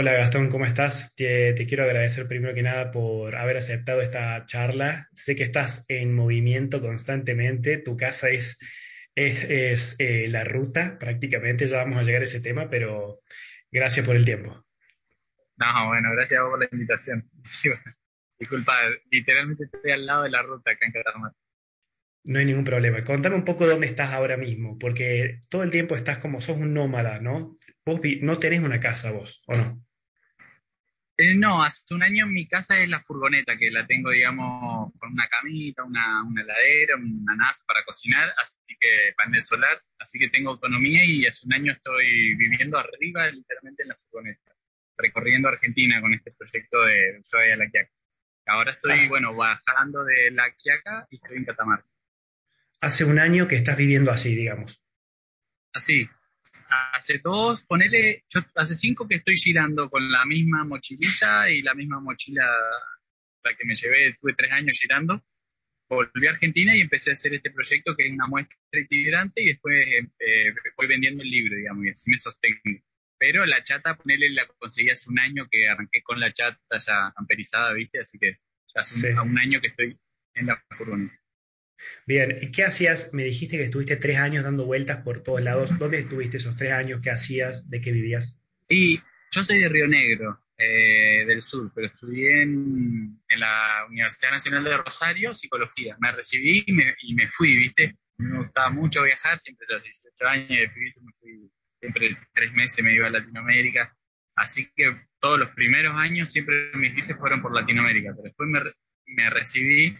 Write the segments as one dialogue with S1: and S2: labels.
S1: Hola Gastón, ¿cómo estás? Te, te quiero agradecer primero que nada por haber aceptado esta charla. Sé que estás en movimiento constantemente, tu casa es, es, es, eh, la ruta prácticamente, ya vamos a llegar a ese tema, pero gracias por el tiempo.
S2: No, bueno, gracias por la invitación. Sí, bueno, disculpa, literalmente estoy al lado de la ruta acá en Catamarca.
S1: No hay ningún problema. Contame un poco dónde estás ahora mismo, porque todo el tiempo estás como, sos un nómada, ¿no? Vos no tenés una casa vos, ¿o no?
S2: Eh, no, hace un año mi casa es la furgoneta, que la tengo, digamos, con una camita, una, una heladera, una NAF para cocinar, así que panel solar, así que tengo autonomía y hace un año estoy viviendo arriba, literalmente en la furgoneta, recorriendo Argentina con este proyecto de Ushuaia a La Quiaca. Ahora estoy,
S1: Hace,
S2: bueno, bajando de La Quiaca y estoy en Catamarca.
S1: hace un año que estás viviendo así, digamos.
S2: Así, hace dos, ponele, yo hace cinco que estoy girando con la misma mochilita y la misma mochila la que me llevé, tuve tres años girando. Volví a Argentina y empecé a hacer este proyecto que es una muestra itinerante y después eh, eh, voy vendiendo el libro, digamos, y así me sostengo. Pero la chata, ponele, la conseguí hace un año que arranqué con la chata ya amperizada, ¿viste? Así que ya hace un, a
S1: Sí.
S2: un año que estoy en la furgoneta.
S1: Bien, ¿y qué hacías? Me dijiste que estuviste tres años dando vueltas por todos lados. ¿Dónde estuviste esos tres años? ¿Qué hacías? ¿De qué vivías?
S2: Y yo soy de Río Negro, eh, del sur, pero estudié en, la Universidad Nacional de Rosario psicología. Me recibí y me, y me fui, ¿viste? Me gustaba mucho viajar, siempre a los 18 años de pibito me fui, siempre tres meses me iba a Latinoamérica. Así que todos los primeros años siempre mis viajes fueron por Latinoamérica, pero después me, me recibí,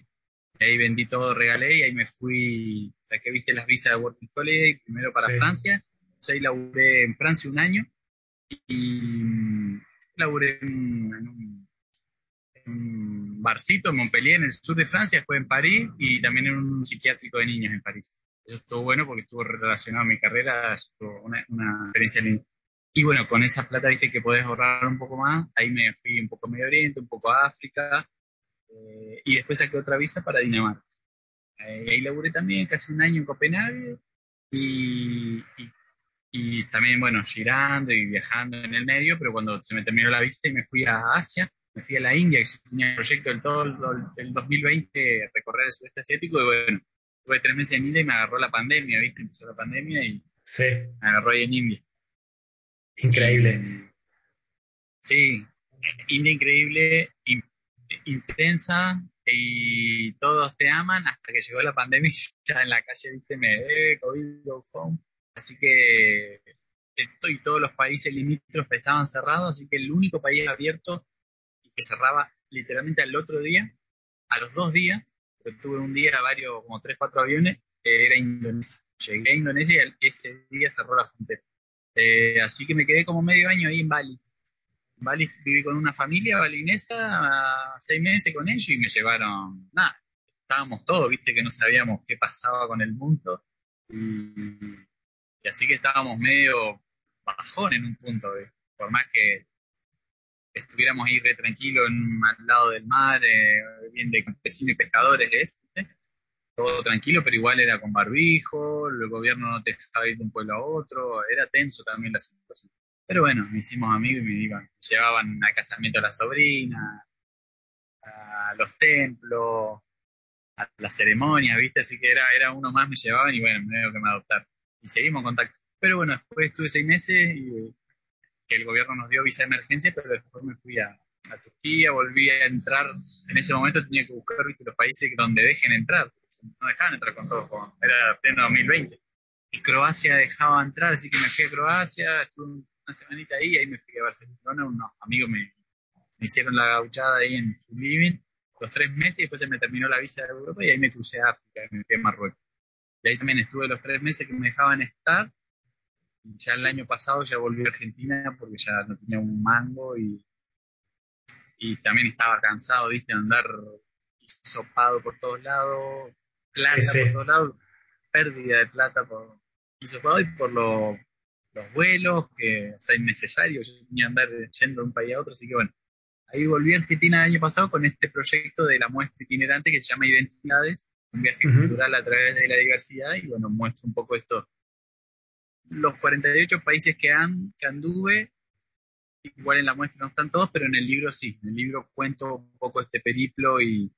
S2: y ahí vendí todo, regalé y ahí me fui, saqué, viste, las visas de Working Holiday, primero para
S1: Sí,
S2: Francia, entonces ahí laburé en Francia un año y laburé en, en un, en un barcito en Montpellier, en el sur de Francia, después en París y también en un psiquiátrico de niños en París. Eso estuvo bueno porque estuvo relacionado a mi carrera, una, una experiencia linda. Y bueno, con esa plata, viste que podés ahorrar un poco más, ahí me fui un poco a Medio Oriente, un poco a África, eh, y después saqué otra visa para Dinamarca. Eh, ahí laburé también casi un año en Copenhague y, y y también, bueno, girando y viajando en el medio, pero cuando se me terminó la visita y me fui a Asia, me fui a la India, que tenía el proyecto del todo el, el 2020 recorrer el sudeste asiático, y bueno, tuve tres meses en India y me agarró la pandemia, ¿viste? Empezó la pandemia y
S1: sí,
S2: me agarró ahí en India.
S1: increíble.
S2: Y sí, India increíble, in- intensa, y todos te aman hasta que llegó la pandemia ya en la calle, ¿viste? Me, COVID, go home. Así que y todos los países limítrofes estaban cerrados, así que el único país abierto y que cerraba literalmente al otro día, a los dos días, tuve un día varios, como tres, cuatro aviones, eh, era Indonesia. Llegué a Indonesia y ese día cerró la frontera. Eh, así que me quedé como medio año ahí en Bali. Bali viví con una familia balinesa, seis meses con ellos y me llevaron, nada, estábamos todos, viste que no sabíamos qué pasaba con el mundo. Y, así que estábamos medio bajón en un punto, por más que estuviéramos ahí re tranquilos en- al lado del mar, eh, bien de campesinos y pescadores, todo tranquilo, pero igual era con barbijo, el gobierno no te dejaba ir de un pueblo a otro, era tenso también la situación. Pero bueno, me hicimos amigos y me iban, me llevaban al casamiento a la sobrina, a los templos, a las ceremonias, ¿viste? Así que era, era uno más, me llevaban y bueno, medio que me adoptaron. Y seguimos en contacto. Pero bueno, después estuve seis meses y que el gobierno nos dio visa de emergencia, pero después me fui a, a Turquía, volví a entrar. En ese momento tenía que buscar los países donde dejen entrar. No dejaban entrar con como era pleno 2020. Y Croacia dejaba entrar, así que me fui a Croacia, estuve una semanita ahí, ahí me fui a Barcelona, unos amigos me, me hicieron la gauchada ahí en su living, los tres meses, y después se me terminó la visa de Europa y ahí me crucé a África, me fui a Marruecos. Y ahí también estuve los tres meses que me dejaban estar, y ya el año pasado ya volví a Argentina porque ya no tenía un mango y, y también estaba cansado, viste, de andar hisopado por todos lados,
S1: Sí,
S2: plata por
S1: sí.
S2: todos lados, pérdida de plata por hisopado y por lo- los vuelos, que o sea, innecesario, yo tenía que andar yendo de un país a otro, así que bueno, ahí volví a Argentina el año pasado con este proyecto de la muestra itinerante que se llama Identidades, un viaje cultural a través de la diversidad y bueno, muestro un poco esto, los 48 países que, han, que anduve igual en la muestra no están todos, pero en el libro sí. En el libro cuento un poco este periplo y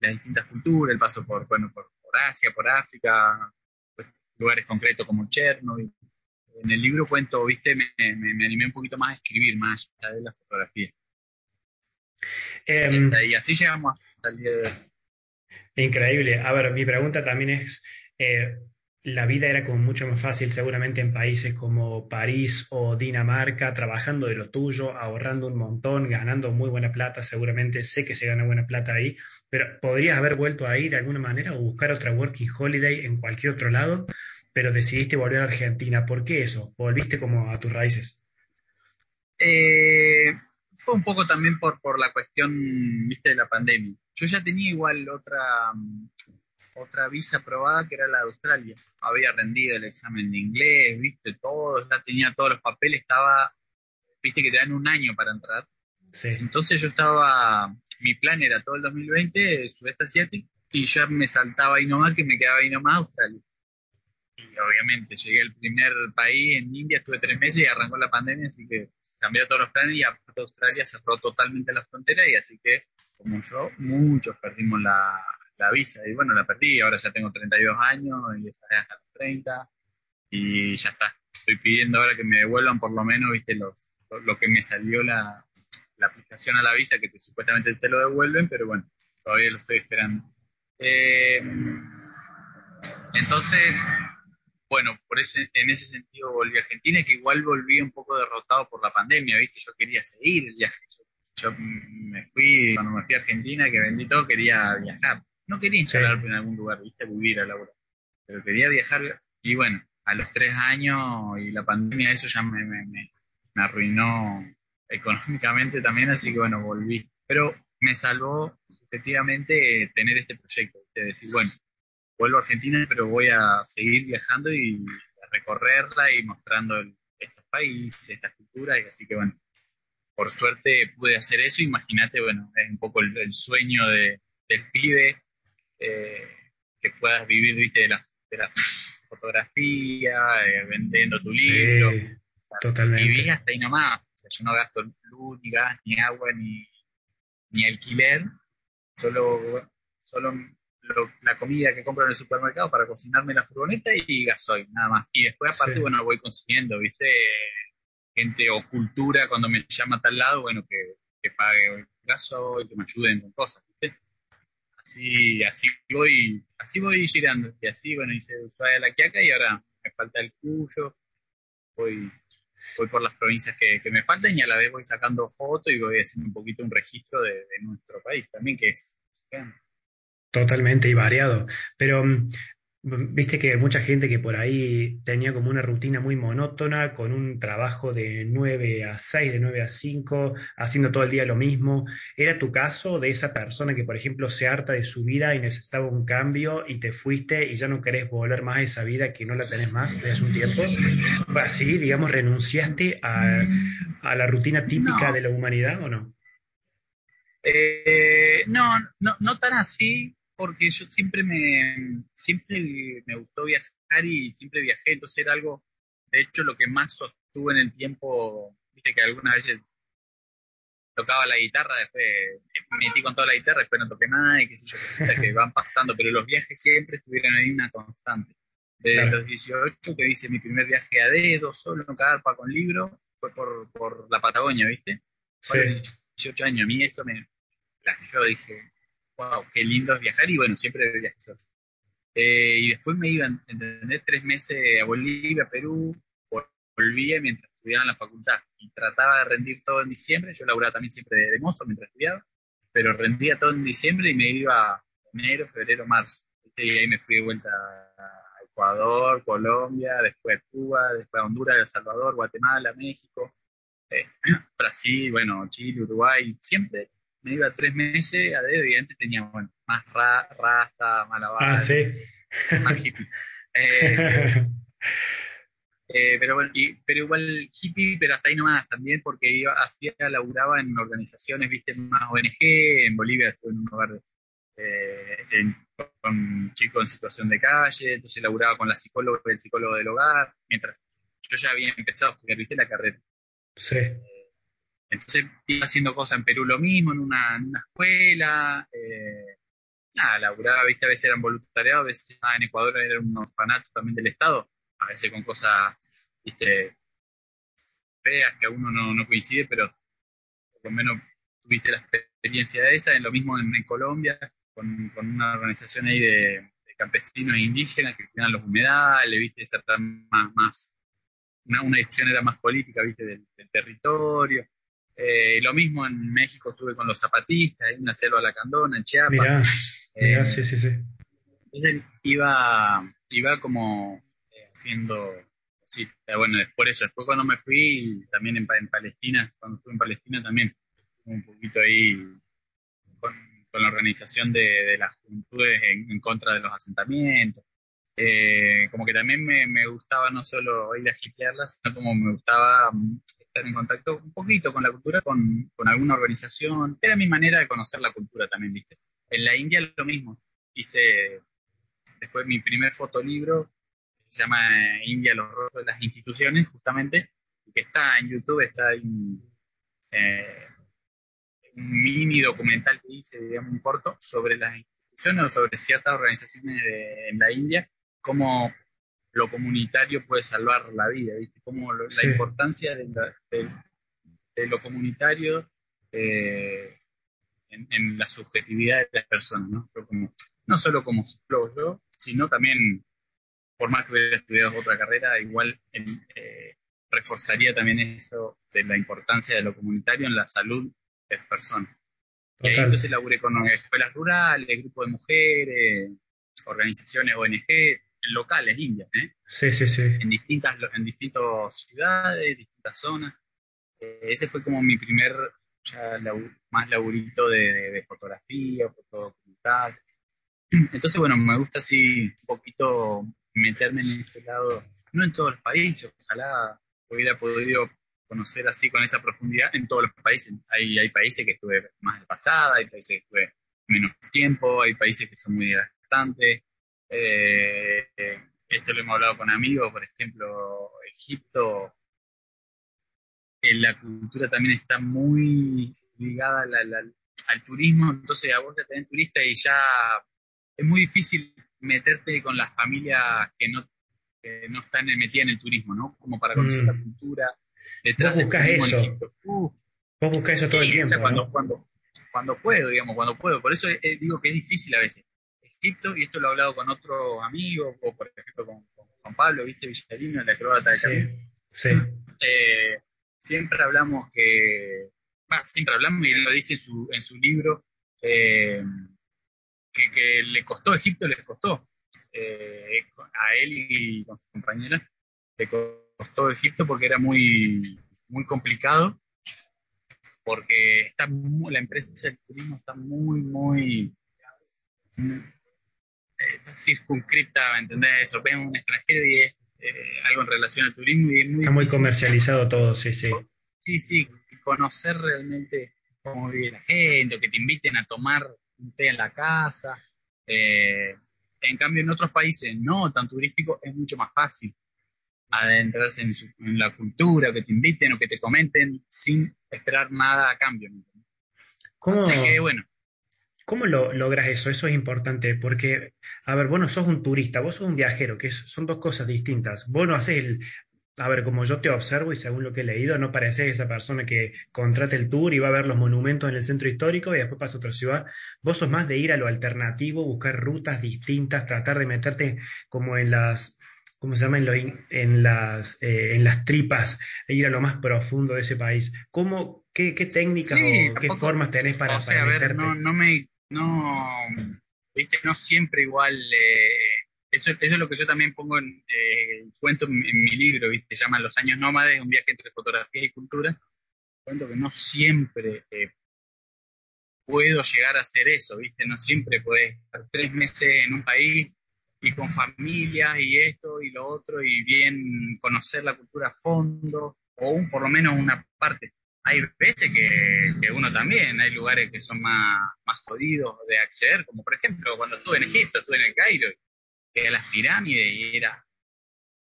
S2: las distintas culturas, el paso por, bueno, por, Asia, por África, pues, lugares concretos como Chernobyl. En el libro cuento, viste, me, animé un poquito más a escribir, más allá de la fotografía. Em, y así llegamos hasta el día de hoy.
S1: Increíble. A ver, mi pregunta también es, eh, la vida era como mucho más fácil seguramente en países como París o Dinamarca, trabajando de lo tuyo, ahorrando un montón, ganando muy buena plata, seguramente sé que se gana buena plata ahí, pero podrías haber vuelto a ir de alguna manera o buscar otra working holiday en cualquier otro lado, pero decidiste volver a Argentina. ¿Por qué eso? ¿Volviste como a tus raíces?
S2: Eh, fue un poco también por, por la cuestión, viste, de la pandemia. Yo ya tenía igual otra otra visa aprobada que era la de Australia. Había rendido el examen de inglés, viste, todo, ya tenía todos los papeles, estaba, viste que te dan un año para entrar. Entonces yo estaba, mi plan era todo el 2020, sudeste asiático, y ya me saltaba ahí nomás, que me quedaba ahí nomás Australia. Y obviamente llegué al primer país, en India, estuve tres meses y arrancó la pandemia, así que cambié todos los planes y aparte Australia cerró totalmente la frontera y así que, como yo, muchos perdimos la, la visa. Y bueno, la perdí, ahora ya tengo 32 años y esa es hasta los 30 y ya está. Estoy pidiendo ahora que me devuelvan por lo menos, viste, los, lo, que me salió la, la, aplicación a la visa, que supuestamente te lo devuelven, pero bueno, todavía lo estoy esperando. Eh, entonces, bueno, por ese, en ese sentido volví a Argentina, que igual volví un poco derrotado por la pandemia, ¿viste? Yo quería seguir el viaje. Yo, me fui, cuando me fui a Argentina, que vendí todo, quería viajar. No quería instalarme en algún lugar, viste, vivir a la hora. Pero quería viajar y bueno, a los tres años y la pandemia, eso ya me, me, me, arruinó económicamente también, así que bueno, volví. Pero me salvó efectivamente tener este proyecto, de decir, bueno, vuelvo a Argentina, pero voy a seguir viajando y recorrerla y mostrando estos países, estas culturas, y así que bueno, por suerte pude hacer eso. Imagínate, bueno, es un poco el, sueño de, del pibe eh, que puedas vivir, viste, de la, de la fotografía, eh, vendiendo tu libro.
S1: totalmente.
S2: Vivís hasta ahí nomás. O sea, yo no gasto luz, ni gas, ni agua, ni, ni alquiler. Solo, solo la comida que compro en el supermercado para cocinarme la furgoneta y gasoil, nada más. Y después, aparte, bueno, voy consiguiendo, ¿viste? Gente o cultura cuando me llama a tal lado, bueno, que, que pague gasoil, que me ayuden con cosas, ¿viste? así, así voy, así voy girando. Y así, bueno, hice Ushuaia la Quiaca y ahora me falta el Cuyo. Voy, voy por las provincias que, me faltan y a la vez voy sacando fotos y voy haciendo un poquito un registro de, nuestro país también, que es
S1: Totalmente y variado. Pero mm, Viste que mucha gente que por ahí tenía como una rutina muy monótona, con un trabajo de 9 a 6, de 9 a 5, haciendo todo el día lo mismo. ¿Era tu caso de esa persona que, por ejemplo, se harta de su vida y necesitaba un cambio y te fuiste y ya no querés volver más a esa vida que no la tenés más desde hace un tiempo? así, digamos, renunciaste a, la rutina típica de la humanidad o no?
S2: Eh, no, no, no tan así, porque yo siempre me, siempre me gustó viajar y siempre viajé, entonces era algo, de hecho, lo que más sostuve en el tiempo, viste que algunas veces tocaba la guitarra, después me metí con toda la guitarra, después no toqué nada y qué sé yo, cositas que van pasando, pero los viajes siempre estuvieron ahí una constante. Desde los 18 que hice mi primer viaje a dedo, solo carpa con libro, fue por, por la Patagonia, ¿viste? Sí. 18 años, a mí eso me, yo dije, wow, qué lindo es viajar y bueno, siempre viajé solo. Eh, y después me iba, ¿entendés? Tres meses a Bolivia, Perú, volvía mientras estudiaba en la facultad y trataba de rendir todo en diciembre. Yo laburaba también siempre de, mozo mientras estudiaba, pero rendía todo en diciembre y me iba enero, febrero, marzo. Y ahí me fui de vuelta a Ecuador, Colombia, después a Cuba, después a Honduras, El Salvador, Guatemala, México, eh, Brasil, bueno, Chile, Uruguay, siempre me iba tres meses a dedo y antes tenía bueno, más ra, rasta, malabar,
S1: ah, ¿sí?
S2: más hippie. Eh, eh, pero bueno, pero igual hippie, pero hasta ahí nomás también, porque iba, hacía, laburaba en organizaciones, viste, más ONG, en Bolivia estuve en un lugar eh, con chicos en situación de calle, entonces laburaba con la psicóloga y el psicólogo del hogar, mientras yo ya había empezado a estudiar, viste, la carrera.
S1: Sí.
S2: Entonces iba haciendo cosas en Perú lo mismo, en una, escuela, eh, nada, laburaba, viste, a veces eran voluntariados, a veces en Ecuador era un orfanato también del Estado, a veces con cosas, viste, feas que a uno no, coincide, pero por lo menos tuviste la experiencia de esa, en lo mismo en, Colombia, con, una organización ahí de, campesinos e indígenas que cuidan los humedales, viste, esa más, más una, una era más política, viste, del, territorio. Eh, lo mismo en México estuve con los zapatistas, en una selva lacandona, en Chiapas.
S1: Mirá, sí, sí, sí.
S2: Entonces iba, iba como eh, haciendo, sí, bueno, por eso, después cuando me fui, también en, en Palestina, cuando estuve en Palestina también, un poquito ahí con, la organización de, las juventudes en, contra de los asentamientos. Eh, como que también me, gustaba no solo ir a hipearlas, sino como me gustaba mm, estar en contacto un poquito con la cultura, con, alguna organización. Era mi manera de conocer la cultura también, ¿viste? En la India lo mismo. Hice después mi primer fotolibro, se llama India, los rostros de las instituciones, justamente, que está en YouTube, está en, eh, un mini documental que hice, digamos, un corto, sobre las instituciones o sobre ciertas organizaciones en la India, cómo lo comunitario puede salvar la vida, ¿viste? Cómo la importancia de, lo comunitario eh, en, la subjetividad de las personas, ¿no? no solo como psicólogo yo, sino también, por más que hubiera estudiado otra carrera, igual eh, reforzaría también eso de la importancia de lo comunitario en la salud personas. Y ahí entonces laburé con escuelas rurales, grupos de mujeres, organizaciones ONG, locales indias, ¿eh?
S1: Sí, sí, sí.
S2: En distintas, en distintas ciudades, distintas zonas. Eh, ese fue como mi primer, ya más laburito de, fotografía, fotodocumental. Entonces, bueno, me gusta así un poquito meterme en ese lado, no en todos los países, ojalá hubiera podido conocer así con esa profundidad en todos los países. Hay, hay países que estuve más de pasada, hay países que estuve menos tiempo, hay países que son muy desgastantes. Eh, esto lo hemos hablado con amigos, por ejemplo, Egipto, la cultura también está muy ligada al turismo, entonces a vos te tenés turista y ya es muy difícil meterte con las familias que no, no están metidas en el turismo, ¿no? Como para conocer la mm. cultura
S1: Vos buscas eso. Vos buscas eso todo el tiempo.
S2: cuando, cuando, cuando puedo, digamos, cuando puedo. Por eso eh, digo que es difícil a veces. Egipto, y esto lo he hablado con otros amigos, o por ejemplo con, Juan Pablo, ¿viste? Villarino, la acróbata de Camino.
S1: Sí.
S2: Eh, siempre hablamos que. siempre hablamos, y él lo dice en su, en su libro, eh, que, que, le costó, Egipto les costó. a él y con su compañera, le costó Egipto porque era muy, muy complicado, porque está la empresa del turismo está muy, muy, está circunscripta, ¿entendés? Eso, ven un extranjero y es eh, algo en relación al turismo y es muy...
S1: Está muy comercializado todo, sí, sí.
S2: Sí, sí, conocer realmente cómo vive la gente, o que te inviten a tomar un té en la casa. Eh, en cambio, en otros países no tan turísticos es mucho más fácil adentrarse en, en, la cultura, que te inviten o que te comenten sin esperar nada a cambio.
S1: ¿Cómo, bueno. ¿Cómo lo logras eso? Eso es importante porque, a ver, vos no sos un turista, vos sos un viajero, que son dos cosas distintas. Vos no haces el, a ver, como yo te observo y según lo que he leído, no pareces esa persona que contrata el tour y va a ver los monumentos en el centro histórico y después pasa a otra ciudad. Vos sos más de ir a lo alternativo, buscar rutas distintas, tratar de meterte como en las ¿cómo se llama? En, las, eh, en las tripas, e ir a lo más profundo de ese país. ¿Cómo, qué, técnicas o qué formas tenés para,
S2: o sea, a ver, no, no me, no, viste, no siempre igual, eh, eso, eso es lo que yo también pongo en, eh, cuento en, mi libro, viste, se llama Los años nómades, un viaje entre fotografía y cultura. Cuento que no siempre puedo llegar a hacer eso, viste, no siempre puedes estar tres meses en un país y con familias y esto y lo otro y bien conocer la cultura a fondo o un, por lo menos una parte. Hay veces que, uno también, hay lugares que son más, más jodidos de acceder, como por ejemplo cuando estuve en Egipto, estuve en el Cairo, que a las pirámides y era,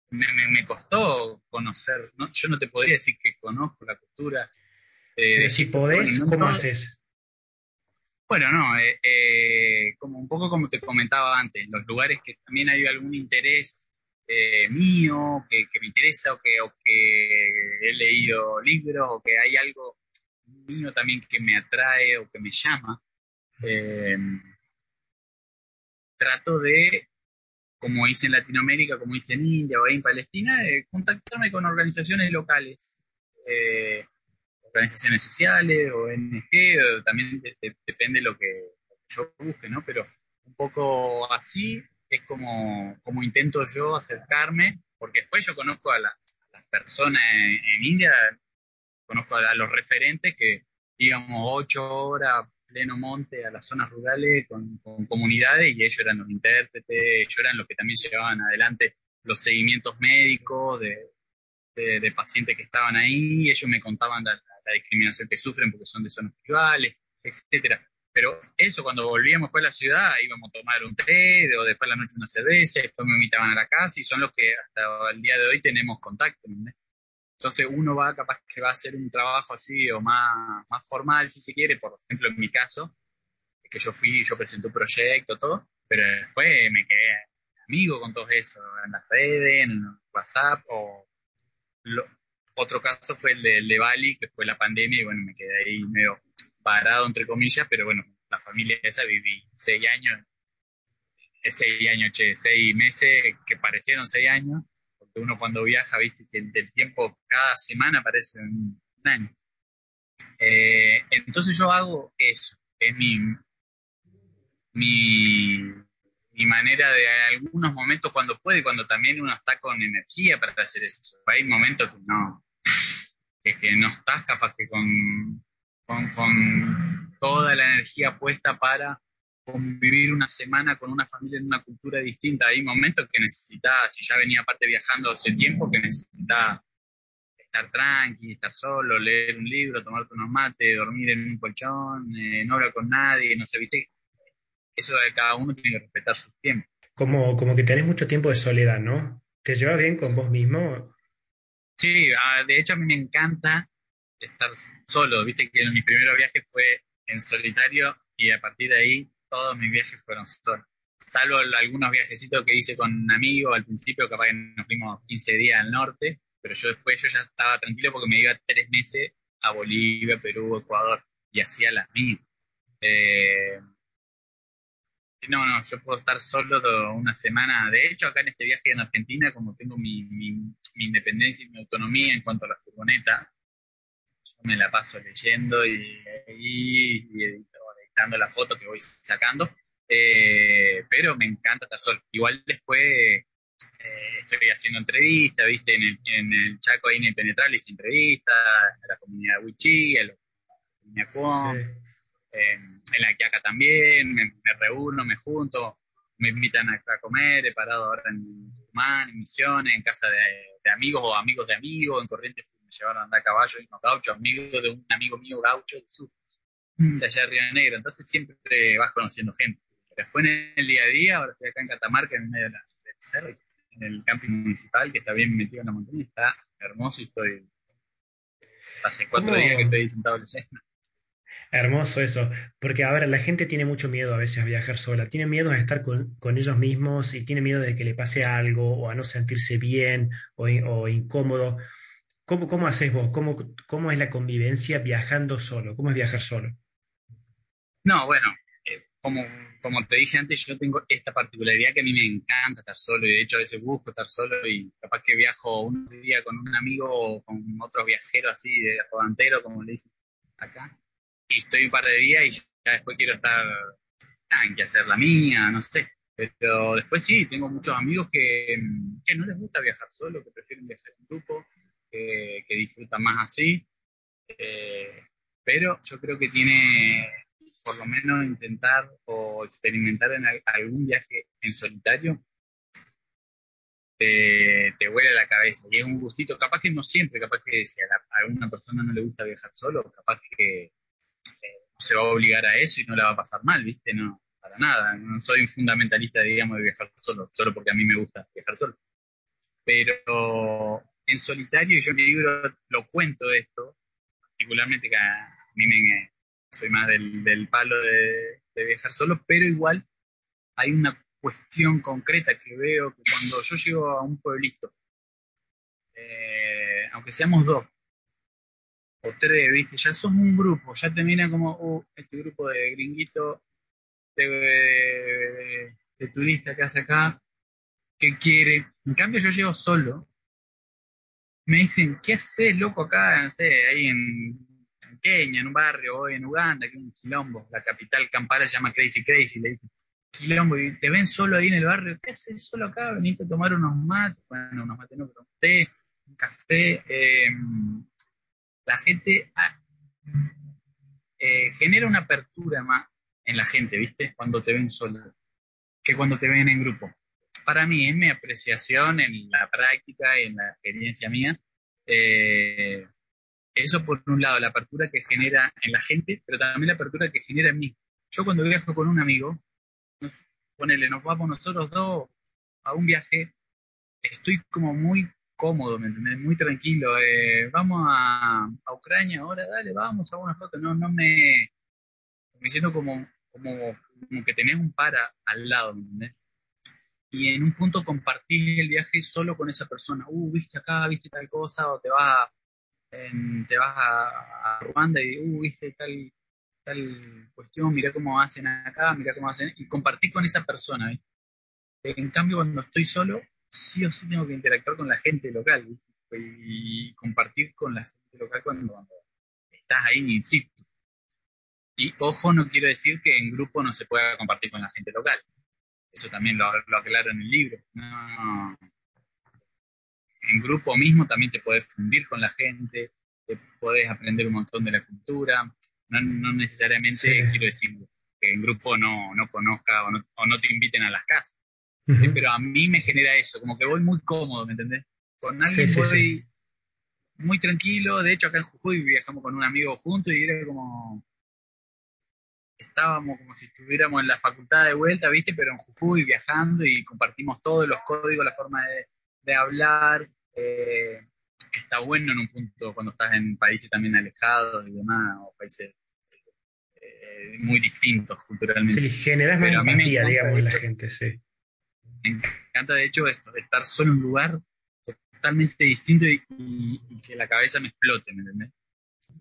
S2: me, me, costó conocer, ¿no? yo no te podría decir que conozco la cultura,
S1: Pero si podés, ¿cómo haces?
S2: Bueno, no, eh, eh, como un poco como te comentaba antes, los lugares que también hay algún interés eh, mío, que, me interesa, o que, o he leído libros, o que hay algo mío también que me atrae o que me llama, trato de, como hice en Latinoamérica, como hice en India o en Palestina, contactarme con organizaciones locales organizaciones sociales, o ONG, también depende de lo que yo busque, ¿no? Pero un poco así es como, como intento yo acercarme, porque después yo conozco a, las personas en, India, conozco a, los referentes que íbamos ocho horas pleno monte a las zonas rurales con, comunidades y ellos eran los intérpretes, ellos eran los que también llevaban adelante los seguimientos médicos de, de, pacientes que estaban ahí, ellos me contaban la, discriminación que sufren porque son de zonas tribales, etcétera. Pero eso, cuando volvíamos después a la ciudad, íbamos a tomar un té, o después a la noche una cerveza, después me invitaban a la casa y son los que hasta el día de hoy tenemos contacto. Entonces uno va capaz que va a hacer un trabajo así o más, más formal, si se quiere, por ejemplo, en mi caso, que yo fui, yo presenté un proyecto, todo, pero después me quedé amigo con todo eso, en las redes, en WhatsApp o otro caso fue el de, Bali, que fue la pandemia, y bueno, me quedé ahí medio parado, entre comillas, pero bueno, la familia esa viví seis años, eh, seis años, che, seis meses que parecieron seis años, porque uno cuando viaja, viste que el, tiempo cada semana parece un, año. Eh, entonces yo hago eso, es mi, mi mi manera de algunos momentos cuando puede, cuando también uno está con energía para hacer eso. Hay momentos que no, que, no estás capaz que con, con, toda la energía puesta para convivir una semana con una familia en una cultura distinta. Hay momentos que necesitas, si ya venía aparte viajando hace tiempo, que necesitas estar tranqui, estar solo, leer un libro, tomarte unos mates, dormir en un colchón, eh, no hablar con nadie, no sé, viste, eso de cada uno tiene que respetar su tiempo.
S1: Como, como que tenés mucho tiempo de soledad, ¿no? ¿Te llevas bien con vos mismo?
S2: Sí, ah, de hecho a mí me encanta estar solo. Viste que mi primer viaje fue en solitario y a partir de ahí todos mis viajes fueron solos. Salvo algunos viajecitos que hice con amigos al principio, capaz que nos fuimos 15 días al norte, pero yo después yo ya estaba tranquilo porque me iba tres meses a Bolivia, Perú, Ecuador y hacía las mías. Eh, no, no, yo puedo estar solo una semana. De hecho, acá en este viaje en Argentina, como tengo mi, independencia y mi autonomía en cuanto a la furgoneta, me la paso leyendo y, editando la foto que voy sacando. Eh, pero me encanta estar solo. Igual después eh, estoy haciendo entrevistas, viste, en el, en el Chaco ahí en el Penetral hice entrevistas, a la comunidad Wichí, a la comunidad Cuom en la que acá también, me, reúno, me junto, me invitan a, comer, he parado ahora en Tucumán, en Misiones, en casa de, amigos o amigos de amigos, en Corrientes me llevaron a andar a caballo y unos gauchos, amigos de un amigo mío gaucho de, sur, de allá de Río Negro, entonces siempre vas conociendo gente. Después en el día a día, ahora estoy acá en Catamarca, en medio de la, del cerro, en el camping municipal, que está bien metido en la montaña, está hermoso y estoy hace cuatro días que estoy sentado leyendo.
S1: Hermoso eso, porque a ver, la gente tiene mucho miedo a veces a viajar sola, tiene miedo a estar con, ellos mismos y tiene miedo de que le pase algo o a no sentirse bien o, incómodo. ¿Cómo, ¿Cómo haces vos? ¿Cómo, ¿Cómo es la convivencia viajando solo? ¿Cómo es viajar solo?
S2: No, bueno, eh, como, como te dije antes, yo tengo esta particularidad que a mí me encanta estar solo y de hecho a veces busco estar solo y capaz que viajo un día con un amigo o con otro viajero así de rodantero, como le dicen acá, y estoy un par de días y ya después quiero estar, que hacer la mía, no sé. Pero después sí, tengo muchos amigos que, no les gusta viajar solo, que prefieren viajar en grupo, que, disfrutan más así. Eh, pero yo creo que tiene, por lo menos, intentar o experimentar en algún viaje en solitario, te, te huele la cabeza. Y es un gustito, capaz que no siempre, capaz que si a, a alguna persona no le gusta viajar solo, capaz que se va a obligar a eso y no la va a pasar mal, ¿viste? No, para nada. No soy un fundamentalista, digamos, de viajar solo, solo porque a mí me gusta viajar solo. Pero en solitario, yo en mi libro lo cuento esto, particularmente que a mí me, soy más del, del palo de, viajar solo, pero igual hay una cuestión concreta que veo que cuando yo llego a un pueblito, eh, aunque seamos dos o tres, ¿viste? ya somos un grupo, ya te mira como, uh, este grupo de gringuito, de, de, turista que hace acá, que quiere. En cambio, yo llego solo, me dicen, ¿qué haces, loco, acá, no sé, ahí en en Kenia, en un barrio, o en Uganda, que es un quilombo, la capital Kampala se llama Crazy Crazy, le dicen, quilombo, y te ven solo ahí en el barrio, ¿qué haces solo acá? Veniste a tomar unos mates, bueno, unos mates no, pero un té, un café, em, la gente ah, eh, genera una apertura más en la gente, ¿viste? Cuando te ven solo, que cuando te ven en grupo. Para mí es mi apreciación en la práctica y en la experiencia mía. Eh, eso por un lado, la apertura que genera en la gente, pero también la apertura que genera en mí. Yo cuando viajo con un amigo, nos, ponele, nos vamos nosotros dos a un viaje, estoy como muy cómodo, ¿me entendés? Muy tranquilo. Eh, vamos a, Ucrania ahora, dale, vamos a una foto. No, no me, me siento como, como, como que tenés un para al lado, ¿me entendés? Y en un punto compartís el viaje solo con esa persona. Uh, viste acá, viste tal cosa, o te vas a te vas a, Ruanda y, uh, viste tal, tal cuestión, mira cómo hacen acá, mira cómo hacen, y compartir con esa persona. En cambio, cuando estoy solo, sí o sí tengo que interactuar con la gente local y compartir con la gente local cuando, estás ahí in situ. Y ojo, no quiero decir que en grupo no se pueda compartir con la gente local. Eso también lo, lo aclaro en el libro. No, en grupo mismo también te puedes fundir con la gente, te puedes aprender un montón de la cultura. No, necesariamente quiero decir que en grupo no, no conozca o no, te inviten a las casas. Pero a mí me genera eso, como que voy muy cómodo, ¿me entendés? Con alguien voy muy tranquilo. De hecho, acá en Jujuy viajamos con un amigo juntos y era como. Estábamos como si estuviéramos en la facultad de vuelta, ¿viste? Pero en Jujuy viajando y compartimos todos los códigos, la forma de, de hablar, eh, está bueno en un punto cuando estás en países también alejados y demás, o países eh, muy distintos culturalmente.
S1: Sí, generas más empatía, digamos, en la gente, sí.
S2: Me encanta, de hecho, esto, de estar solo en un lugar totalmente distinto y, que la cabeza me explote, ¿me entendés?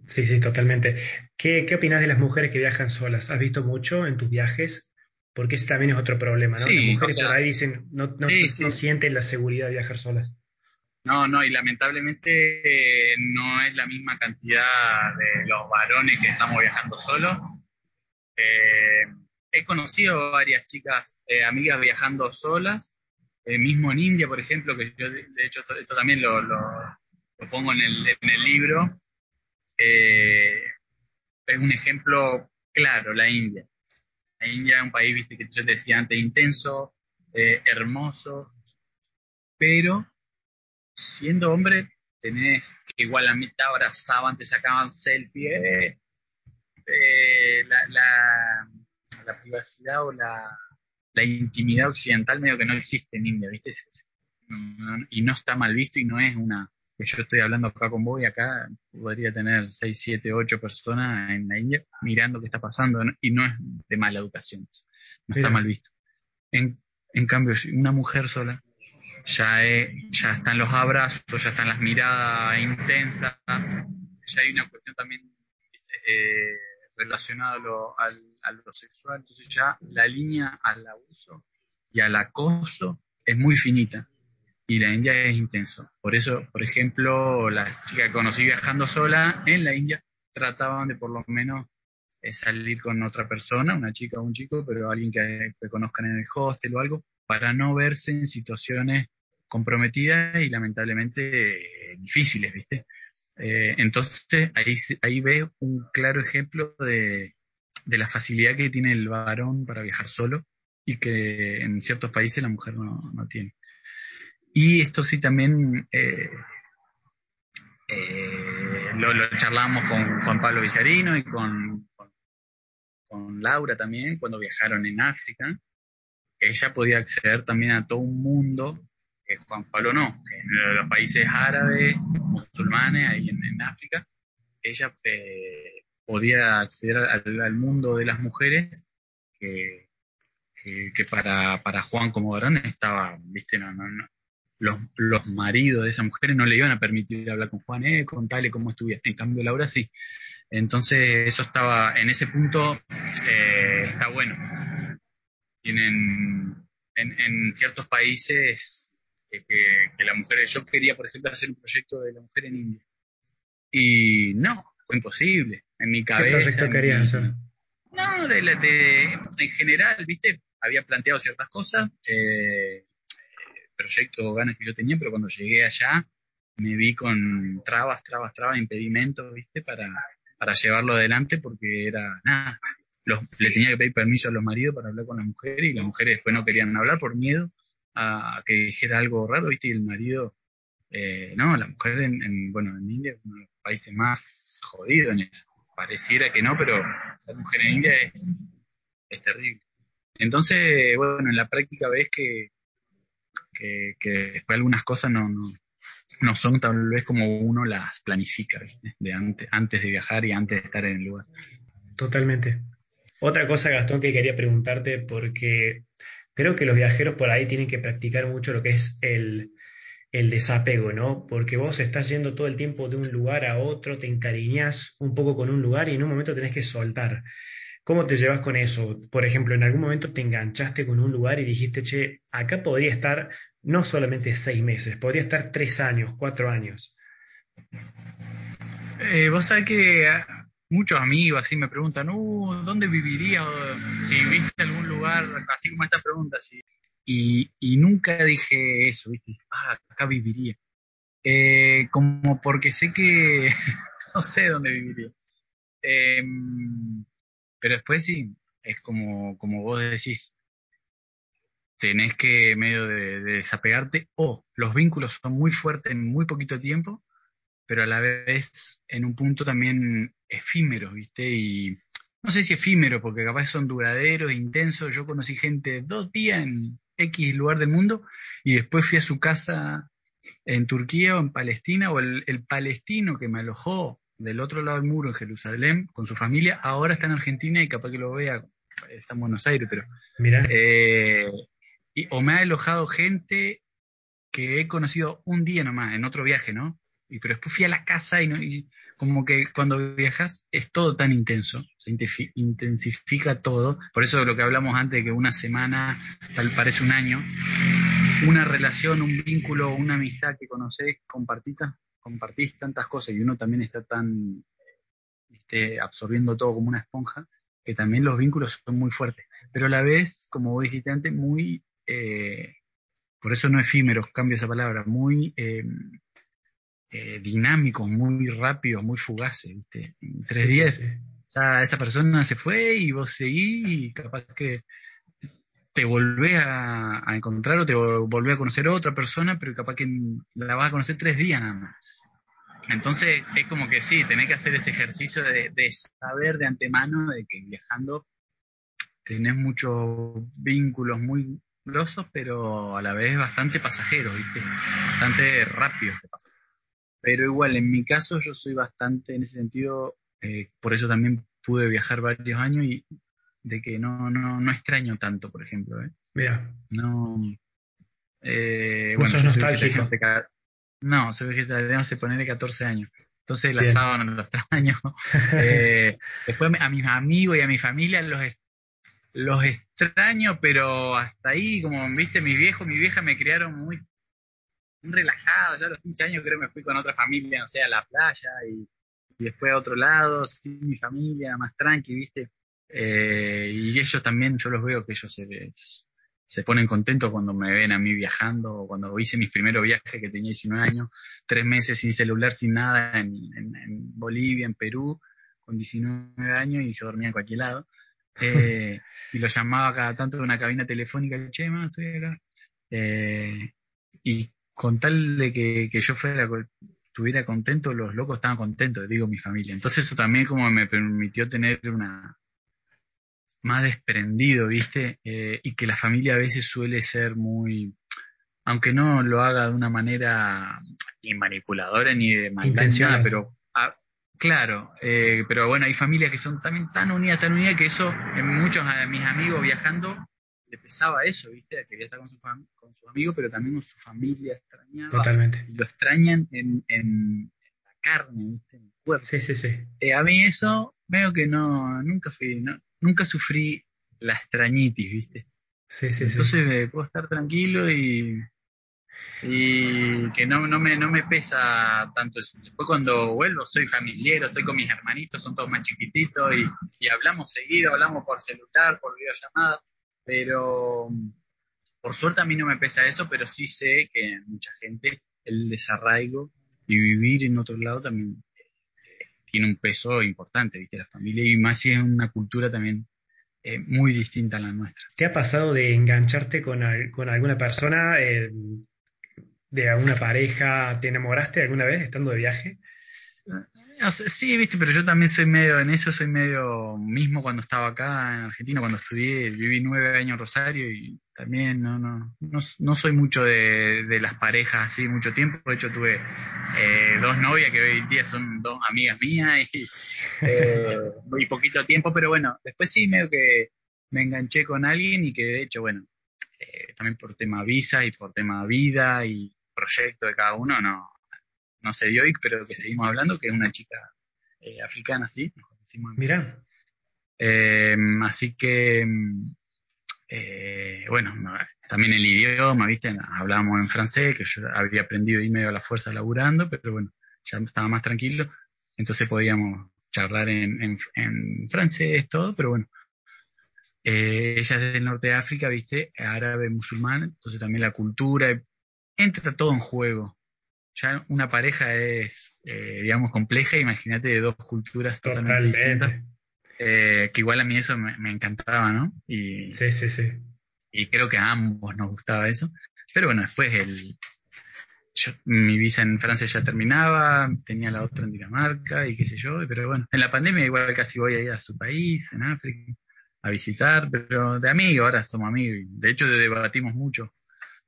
S1: Sí, sí, totalmente. ¿Qué, ¿Qué opinas de las mujeres que viajan solas? ¿Has visto mucho en tus viajes? Porque ese también es otro problema, ¿no? las mujeres por ahí dicen, no, no, no sienten la seguridad de viajar solas.
S2: No, no, y lamentablemente no es la misma cantidad de los varones que estamos viajando solos. Eh, he conocido varias chicas, eh, amigas viajando solas, eh, mismo en India, por ejemplo, que yo de hecho esto, también lo, pongo en el, en el libro. Es un ejemplo claro, la India. La India es un país, viste, que yo te decía antes, intenso, hermoso, pero siendo hombre, tenés que igual la mitad abrazaban, te sacaban selfie, eh, eh, la, privacidad o la, intimidad occidental medio que no existe en India, ¿viste? y no está mal visto y no es una, que yo estoy hablando acá con vos y acá podría tener 6, 7, 8 personas en la India mirando qué está pasando y no es de mala educación, no está mal visto. En, en cambio, una mujer sola ya, ya están los abrazos, ya están las miradas intensas, ya hay una cuestión también eh, relacionada a lo, sexual, entonces ya la línea al abuso y al acoso es muy finita y la India es intenso. Por eso, por ejemplo, las chicas que conocí viajando sola en la India trataban de por lo menos eh, salir con otra persona, una chica o un chico, pero alguien que, conozcan en el hostel o algo, para no verse en situaciones comprometidas y lamentablemente difíciles, ¿viste? Eh, entonces ahí, ahí ves un claro ejemplo de, la facilidad que tiene el varón para viajar solo y que en ciertos países la mujer no, tiene. Y esto sí también eh, eh, lo, lo, charlamos con Juan Pablo Villarino y con, con Laura también cuando viajaron en África. Ella podía acceder también a todo un mundo que Juan Pablo no, que en los países árabes, musulmanes, ahí en, África, ella eh, podía acceder al, mundo de las mujeres que, que, para, para, Juan como varón estaba, viste, no, no, no. Los, los, maridos de esas mujeres no le iban a permitir hablar con Juan, eh, contale cómo estuviera. En cambio, Laura sí. Entonces, eso estaba, en ese punto, eh, está bueno. Tienen, en, en ciertos países, que, que, la mujer, yo quería, por ejemplo, hacer un proyecto de la mujer en India. Y no, fue imposible. En mi cabeza.
S1: ¿Qué proyecto querías hacer?
S2: No, de, de, en general, viste, había planteado ciertas cosas, eh, proyectos, ganas que yo tenía, pero cuando llegué allá me vi con trabas, trabas, trabas, impedimentos, viste, para, para llevarlo adelante porque era nada. Los, le tenía que pedir permiso a los maridos para hablar con las mujeres y las mujeres después no querían hablar por miedo a, que dijera algo raro, viste, y el marido, eh, no, la mujer en, bueno, en India es uno de los países más jodidos en eso. Pareciera que no, pero ser mujer en India es, es terrible. Entonces, bueno, en la práctica ves que, que, después algunas cosas no, no, no son tal vez como uno las planifica. De antes, antes de viajar y antes de estar en el lugar.
S1: Totalmente. Otra cosa, Gastón, que quería preguntarte, porque creo que los viajeros por ahí tienen que practicar mucho lo que es el, el desapego, ¿no? Porque vos estás yendo todo el tiempo de un lugar a otro, te encariñas un poco con un lugar y en un momento tenés que soltar. ¿Cómo te llevas con eso? Por ejemplo, en algún momento te enganchaste con un lugar y dijiste, che, acá podría estar no solamente seis meses, podría estar tres años, cuatro años.
S2: Eh, vos sabés que muchos amigos así me preguntan, uh, ¿dónde viviría? Si viste algún lugar, así como esta pregunta, sí. Y, y nunca dije eso, ¿viste? Ah, acá viviría. Eh, como porque sé que no sé dónde viviría. Eh, pero después sí, es como, como vos decís, tenés que medio de, desapegarte o los vínculos son muy fuertes en muy poquito tiempo, pero a la vez en un punto también efímero, ¿viste? Y no sé si efímero, porque capaz son duraderos, intensos. Yo conocí gente dos días en X lugar del mundo y después fui a su casa en Turquía o en Palestina, o el palestino que me alojó del otro lado del muro en Jerusalén con su familia, ahora está en Argentina y capaz que lo vea, está en Buenos Aires, pero...
S1: Mira.
S2: Eh, o me ha alojado gente que he conocido un día nomás, en otro viaje, ¿no? Y, pero después fui a la casa y, como que cuando viajas es todo tan intenso, se intensifica todo. Por eso lo que hablamos antes de que una semana tal parece un año, una relación, un vínculo, una amistad que conoces, compartís, compartís tantas cosas y uno también está tan este, absorbiendo todo como una esponja, que también los vínculos son muy fuertes. Pero a la vez, como vos dijiste antes, muy eh, por eso no efímeros, cambio esa palabra, muy eh, eh, dinámicos, muy rápidos, muy fugaces, ¿viste? En tres días ya esa persona se fue y vos seguís y capaz que te volvés a, encontrar o te volvés a conocer a otra persona, pero capaz que la vas a conocer tres días nada más. Entonces es como que sí, tenés que hacer ese ejercicio de, de saber de antemano de que viajando tenés muchos vínculos muy pero a la vez bastante pasajero, ¿viste? Bastante rápido que pasa. Pero igual, en mi caso, yo soy bastante, en ese sentido, eh, por eso también pude viajar varios años y de que no, no, no extraño tanto, por ejemplo. ¿eh?
S1: Mira.
S2: No.
S1: Eh, bueno, yo.
S2: Soy no, soy vegetariano se pone de 14 años. Entonces la sábana no lo extraño. eh, después a mis amigos y a mi familia los, los extraño, pero hasta ahí, como viste, mis viejos, mi vieja me criaron muy, relajados. Yo a los 15 años creo que me fui con otra familia, no sé, a la playa y, después a otro lado, sin mi familia, más tranqui, viste. Eh, y ellos también, yo los veo que ellos se, se ponen contentos cuando me ven a mí viajando, cuando hice mis primeros viajes que tenía 19 años, tres meses sin celular, sin nada, en, Bolivia, en Perú, con 19 años y yo dormía en cualquier lado. Eh, y lo llamaba cada tanto de una cabina telefónica, che, man, estoy acá. Eh, y con tal de que, yo fuera, estuviera contento, los locos estaban contentos, digo mi familia. Entonces eso también como me permitió tener una más desprendido, ¿viste? Eh, y que la familia a veces suele ser muy, aunque no lo haga de una manera ni manipuladora ni de maldad, pero Claro, eh, pero bueno, hay familias que son también tan unidas, tan unidas, que eso, en muchos de mis amigos viajando, le pesaba eso, ¿viste? Quería estar con su, con su amigo, pero también con su familia extrañaba.
S1: Totalmente.
S2: Y lo extrañan en, en, la carne, ¿viste? En el cuerpo.
S1: Sí, sí, sí.
S2: Eh, a mí eso, veo que no, nunca fui, no, nunca sufrí la extrañitis, ¿viste?
S1: Sí, sí,
S2: Entonces sí. puedo estar tranquilo y y que no, no, me, no me pesa tanto eso. Después cuando vuelvo soy familiar, estoy con mis hermanitos, son todos más chiquititos y, y hablamos seguido, hablamos por celular, por videollamada, pero por suerte a mí no me pesa eso, pero sí sé que mucha gente el desarraigo y vivir en otro lado también eh, tiene un peso importante, ¿viste? La familia y más si es una cultura también eh, muy distinta a la nuestra.
S1: ¿Te ha pasado de engancharte con, con alguna persona? Eh, de alguna pareja? ¿Te enamoraste alguna vez estando de viaje?
S2: Sí, viste, pero yo también soy medio, en eso soy medio, mismo cuando estaba acá en Argentina, cuando estudié, viví nueve años en Rosario y también no, no, no, soy mucho de, las parejas así mucho tiempo. De hecho, tuve eh, dos novias que hoy en día son dos amigas mías y eh, muy poquito tiempo, pero bueno, después sí, medio que me enganché con alguien y que de hecho, bueno, eh, también por tema visa y por tema vida y proyecto de cada uno no, no se dio, pero que seguimos hablando, que es una chica eh, africana, sí.
S1: Mirá.
S2: Eh, así que, eh, bueno, también el idioma, ¿viste? Hablábamos en francés, que yo había aprendido y medio a la fuerza laburando, pero bueno, ya estaba más tranquilo, entonces podíamos charlar en, en, francés, todo, pero bueno. ella es del norte de África, ¿viste? Árabe, musulmán, entonces también la cultura entra todo en juego. Ya una pareja es, eh, digamos, compleja, imagínate de dos culturas totalmente, distintas. Eh, que igual a mí eso me, encantaba, ¿no? Y,
S1: sí, sí, sí.
S2: Y creo que a ambos nos gustaba eso. Pero bueno, después el, mi visa en Francia ya terminaba, tenía la otra en Dinamarca y qué sé yo, pero bueno, en la pandemia igual casi voy a a su país, en África, a visitar, pero de amigo, ahora somos amigos. De hecho, debatimos mucho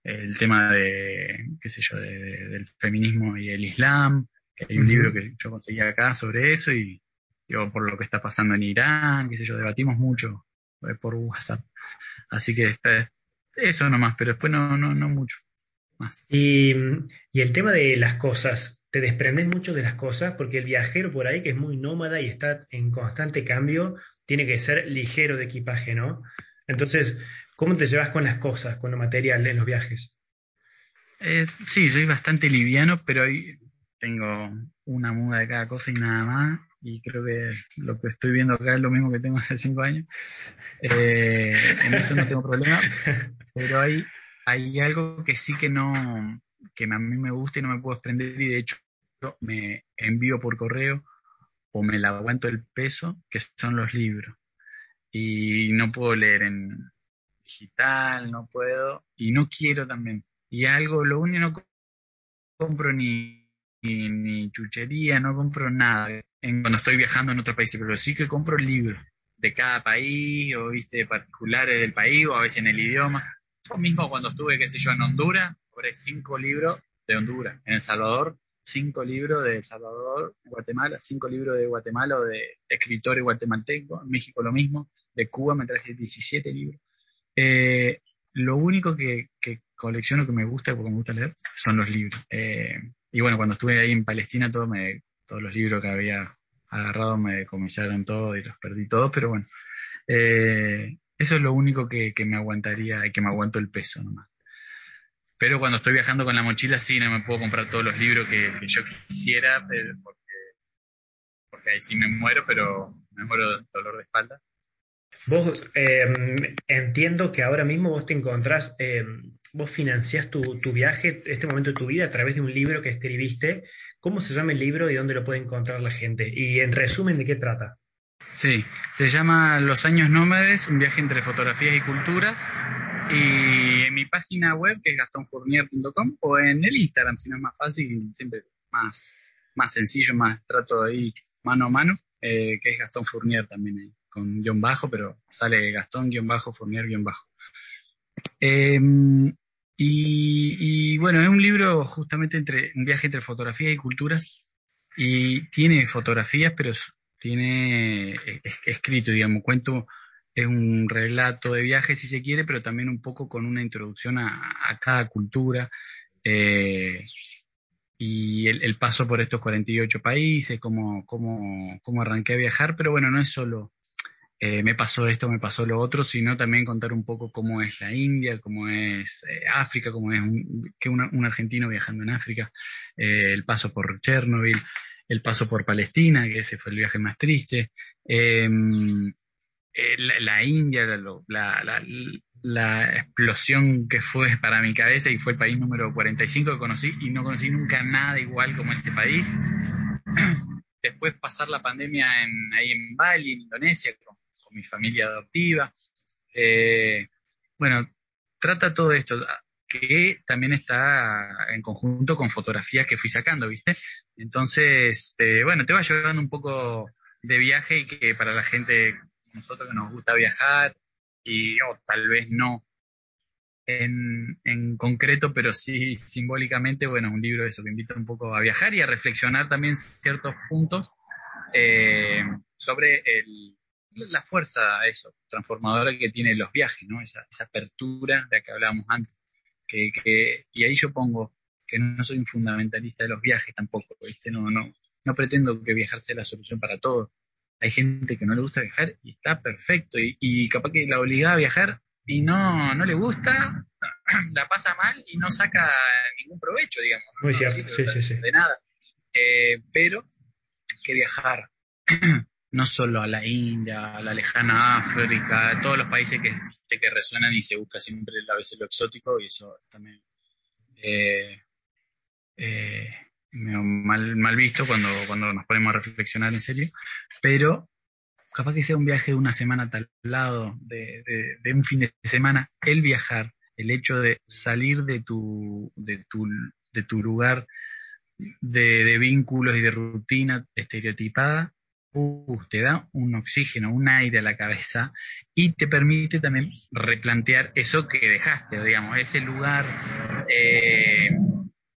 S2: el tema de, qué sé yo, del feminismo y el Islam, que hay un libro que yo conseguí acá sobre eso y yo por lo que está pasando en Irán, qué sé yo, debatimos mucho eh, por WhatsApp. Así que eso nomás, pero después no, no, no mucho más.
S1: Y, y el tema de las cosas, te desprendes mucho de las cosas porque el viajero por ahí que es muy nómada y está en constante cambio, tiene que ser ligero de equipaje, ¿no? Entonces, ¿Cómo te llevas con las cosas, con lo material en los viajes?
S2: sí, soy bastante liviano, pero ahí tengo una muda de cada cosa y nada más. Y creo que lo que estoy viendo acá es lo mismo que tengo hace cinco años. Eh, en eso no tengo problema. Pero hay, hay algo que sí que no, que a mí me gusta y no me puedo desprender. Y de hecho, me envío por correo o me la aguanto el peso, que son los libros. Y no puedo leer en, digital, no puedo y no quiero también. Y algo, lo único, no compro ni, ni, chuchería, no compro nada cuando estoy viajando en otro país, pero sí que compro libros de cada país o viste particulares del país o a veces en el idioma. Yo mismo cuando estuve, qué sé yo, en Honduras, compré cinco libros de Honduras. En El Salvador, cinco libros de El Salvador, Guatemala, cinco libros de Guatemala o de escritores guatemaltecos. En México lo mismo. De Cuba me traje 17 libros. Eh, lo único que, colecciono que me gusta, porque me gusta leer, son los libros. Eh, y bueno, cuando estuve ahí en Palestina, me, todos los libros que había agarrado me decomisaron todo y los perdí todos, pero bueno, eh, eso es lo único que, me aguantaría y que me aguanto el peso nomás. Pero cuando estoy viajando con la mochila, sí, no me puedo comprar todos los libros que, yo quisiera, porque, porque ahí sí me muero, pero me muero de dolor de espalda.
S1: Vos em, entiendo que ahora mismo vos te encontrás, em, vos financiás tu, viaje, este momento de tu vida, a través de un libro que escribiste. ¿Cómo se llama el libro y dónde lo puede encontrar la gente? Y en resumen, ¿de qué trata?
S2: Sí, se llama Los Años Nómades, un viaje entre fotografías y culturas. Y en mi página web, que es gastonfournier.com, o en el Instagram, si no es más fácil, siempre más, más sencillo, más trato ahí mano a mano, eh, que es Gastón Fournier también ahí con guion bajo, pero sale Gastón guion bajo, Fournier guion bajo. Em, y, bueno, es un libro justamente entre un viaje entre fotografía y culturas, y tiene fotografías, pero tiene escrito, digamos, cuento, es un relato de viaje si se quiere, pero también un poco con una introducción a, cada cultura. Eh, y el, paso por estos 48 países, cómo, cómo, cómo arranqué a viajar, pero bueno, no es solo eh, me pasó esto, me pasó lo otro, sino también contar un poco cómo es la India, cómo es eh, África, cómo es un, que un argentino viajando en África, eh, el paso por Chernobyl, el paso por Palestina, que ese fue el viaje más triste, em, la, India, la, explosión que fue para mi cabeza y fue el país número 45 que conocí y no conocí nunca nada igual como este país. Después pasar la pandemia en, ahí en Bali, en Indonesia, mi familia adoptiva. Eh, bueno, trata todo esto, que también está en conjunto con fotografías que fui sacando, ¿viste? Entonces, bueno, te va llevando un poco de viaje y que para la gente, nosotros que nos gusta viajar, y tal vez no en, en, concreto, pero sí simbólicamente, bueno, un libro eso que invita un poco a viajar y a reflexionar también ciertos puntos eh, sobre el, la fuerza, eso, transformadora que tiene los viajes, ¿no? Esa, esa apertura de la que hablábamos antes. Que, que, y ahí yo pongo que no soy un fundamentalista de los viajes tampoco, ¿viste? No, no, no pretendo que viajar sea la solución para todo. Hay gente que no le gusta viajar y está perfecto, y, y capaz que la obliga a viajar y no, no le gusta, la pasa mal y no saca ningún provecho, digamos.
S1: Muy cierto, sí, sí, sí.
S2: De nada. Eh, pero que viajar no solo a la India, a la lejana África, a todos los países que, que resuenan y se busca siempre a veces lo exótico y eso también eh, eh, mal, mal visto cuando, cuando nos ponemos a reflexionar en serio, pero capaz que sea un viaje de una semana tal lado, de, de, un fin de semana, el viajar, el hecho de salir de tu, de tu, de tu lugar de, de vínculos y de rutina estereotipada uh, te da un oxígeno, un aire a la cabeza y te permite también replantear eso que dejaste, digamos, ese lugar eh,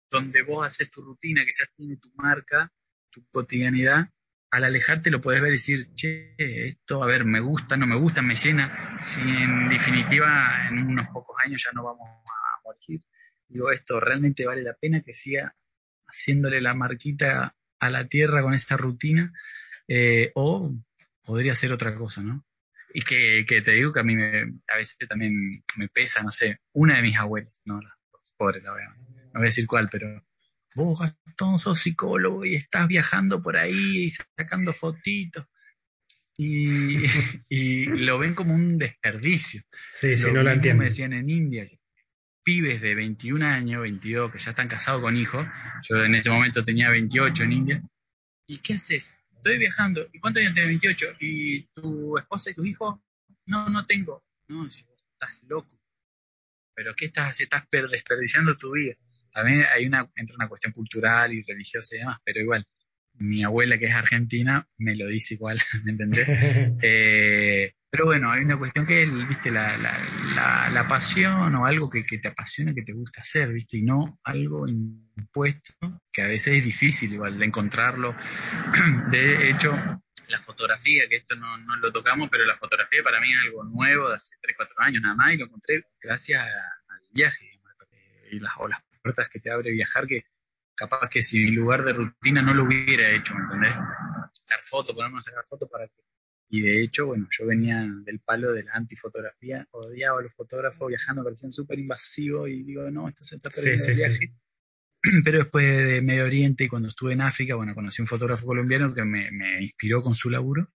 S2: donde vos haces tu rutina, que ya tiene tu marca, tu cotidianidad, al alejarte lo puedes ver y decir, che, esto, a ver, me gusta, no me gusta, me llena, si en definitiva en unos pocos años ya no vamos a morir, digo, esto realmente vale la pena que siga haciéndole la marquita a la tierra con esta rutina eh, o podría ser otra cosa, ¿no? Y que, que, te digo que a mí me, a veces también me pesa, no sé, una de mis abuelas, no, pobre la voy a, no voy a decir cuál, pero vos Gastón sos psicólogo y estás viajando por ahí y sacando fotitos. Y, y lo ven como un desperdicio.
S1: Sí, sí, no lo entiendo.
S2: me decían en India, pibes de 21 años, 22, que ya están casados con hijos, yo en ese momento tenía 28 en India, ¿y qué haces? Estoy viajando. ¿Y cuántos años tienes? 28. ¿Y tu esposa y tus hijos? No, no tengo. No, si vos estás loco. ¿Pero qué estás Estás desperdiciando tu vida. También hay una, entra una cuestión cultural y religiosa y demás, pero igual, mi abuela que es argentina me lo dice igual, ¿me entendés? eh, pero bueno, hay una cuestión que es, viste, la, la, la, pasión o algo que, que, te apasiona, que te gusta hacer, viste, y no algo impuesto, que a veces es difícil igual de encontrarlo. De hecho, la fotografía, que esto no, no lo tocamos, pero la fotografía para mí es algo nuevo de hace 3, 4 años nada más, y lo encontré gracias al viaje y las, o las puertas que te abre viajar, que capaz que si mi lugar de rutina no lo hubiera hecho, ¿me entendés? Sacar fotos, ponerme a sacar fotos para que y de hecho, bueno, yo venía del palo de la antifotografía, odiaba a los fotógrafos viajando, parecían súper invasivos y digo, no, esto se está perdiendo el viaje. Pero después de Medio Oriente y cuando estuve en África, bueno, conocí un fotógrafo colombiano que me, me inspiró con su laburo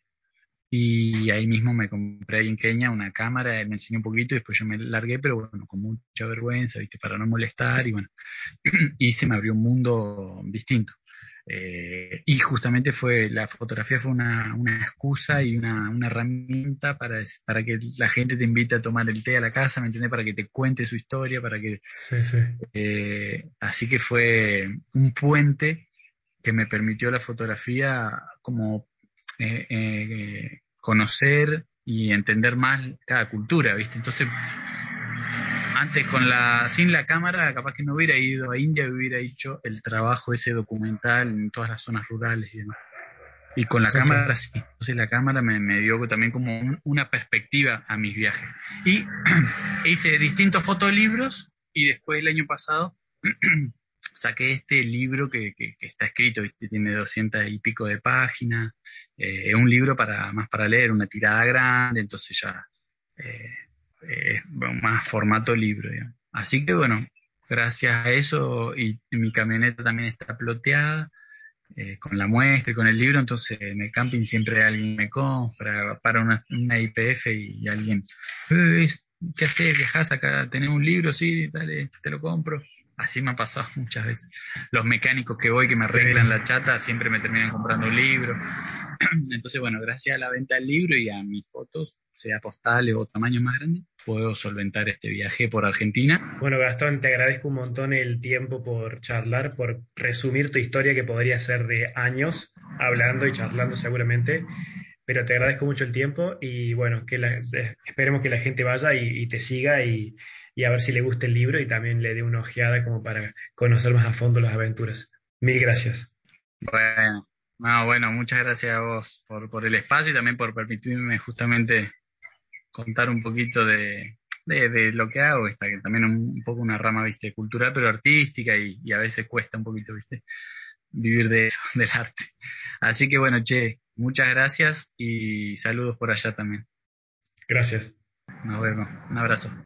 S2: y ahí mismo me compré en Kenia una cámara, me enseñó un poquito y después yo me largué, pero bueno, con mucha vergüenza, ¿viste? Para no molestar y bueno, y se me abrió un mundo distinto. Eh, y justamente fue, la fotografía fue una, una excusa y una, una, herramienta para, para que la gente te invite a tomar el té a la casa, ¿me entiendes? Para que te cuente su historia, para que...
S1: Sí, sí.
S2: Eh, así que fue un puente que me permitió la fotografía como eh, conocer y entender más cada cultura, ¿viste? Entonces, antes con la, sin la cámara, capaz que no hubiera ido a India y hubiera hecho el trabajo ese documental en todas las zonas rurales y demás. Y con la cámara sí. Entonces la cámara me, me dio también como una perspectiva a mis viajes. Y hice distintos fotolibros y después el año pasado saqué este libro que, que, está escrito, tiene doscientas y pico de páginas. Eh, es un libro para más para leer, una tirada grande, entonces ya eh, es más formato libro. Así que bueno, gracias a eso y mi camioneta también está ploteada eh, con la muestra y con el libro, entonces en el camping siempre alguien me compra para una, IPF y, alguien, eh, ¿qué haces? ¿Viajás acá? ¿Tenés un libro? Sí, dale, te lo compro. Así me ha pasado muchas veces. Los mecánicos que voy, que me arreglan la chata, siempre me terminan comprando un libro. Entonces, bueno, gracias a la venta del libro y a mis fotos, sea postales o tamaño más grande, puedo solventar este viaje por Argentina.
S1: Bueno, Gastón, te agradezco un montón el tiempo por charlar, por resumir tu historia que podría ser de años hablando y charlando seguramente. Pero te agradezco mucho el tiempo y bueno, que esperemos que la gente vaya y, te siga y, y a ver si le gusta el libro y también le dé una ojeada como para conocer más a fondo las aventuras. Mil gracias.
S2: Bueno, no, bueno, muchas gracias a vos por, por el espacio y también por permitirme justamente contar un poquito de, de, lo que hago, que también un, un, poco una rama, viste, cultural, pero artística y, y, a veces cuesta un poquito, viste, vivir de eso, del arte. Así que bueno, che, muchas gracias y saludos por allá también.
S1: Gracias.
S2: Nos vemos. Un abrazo.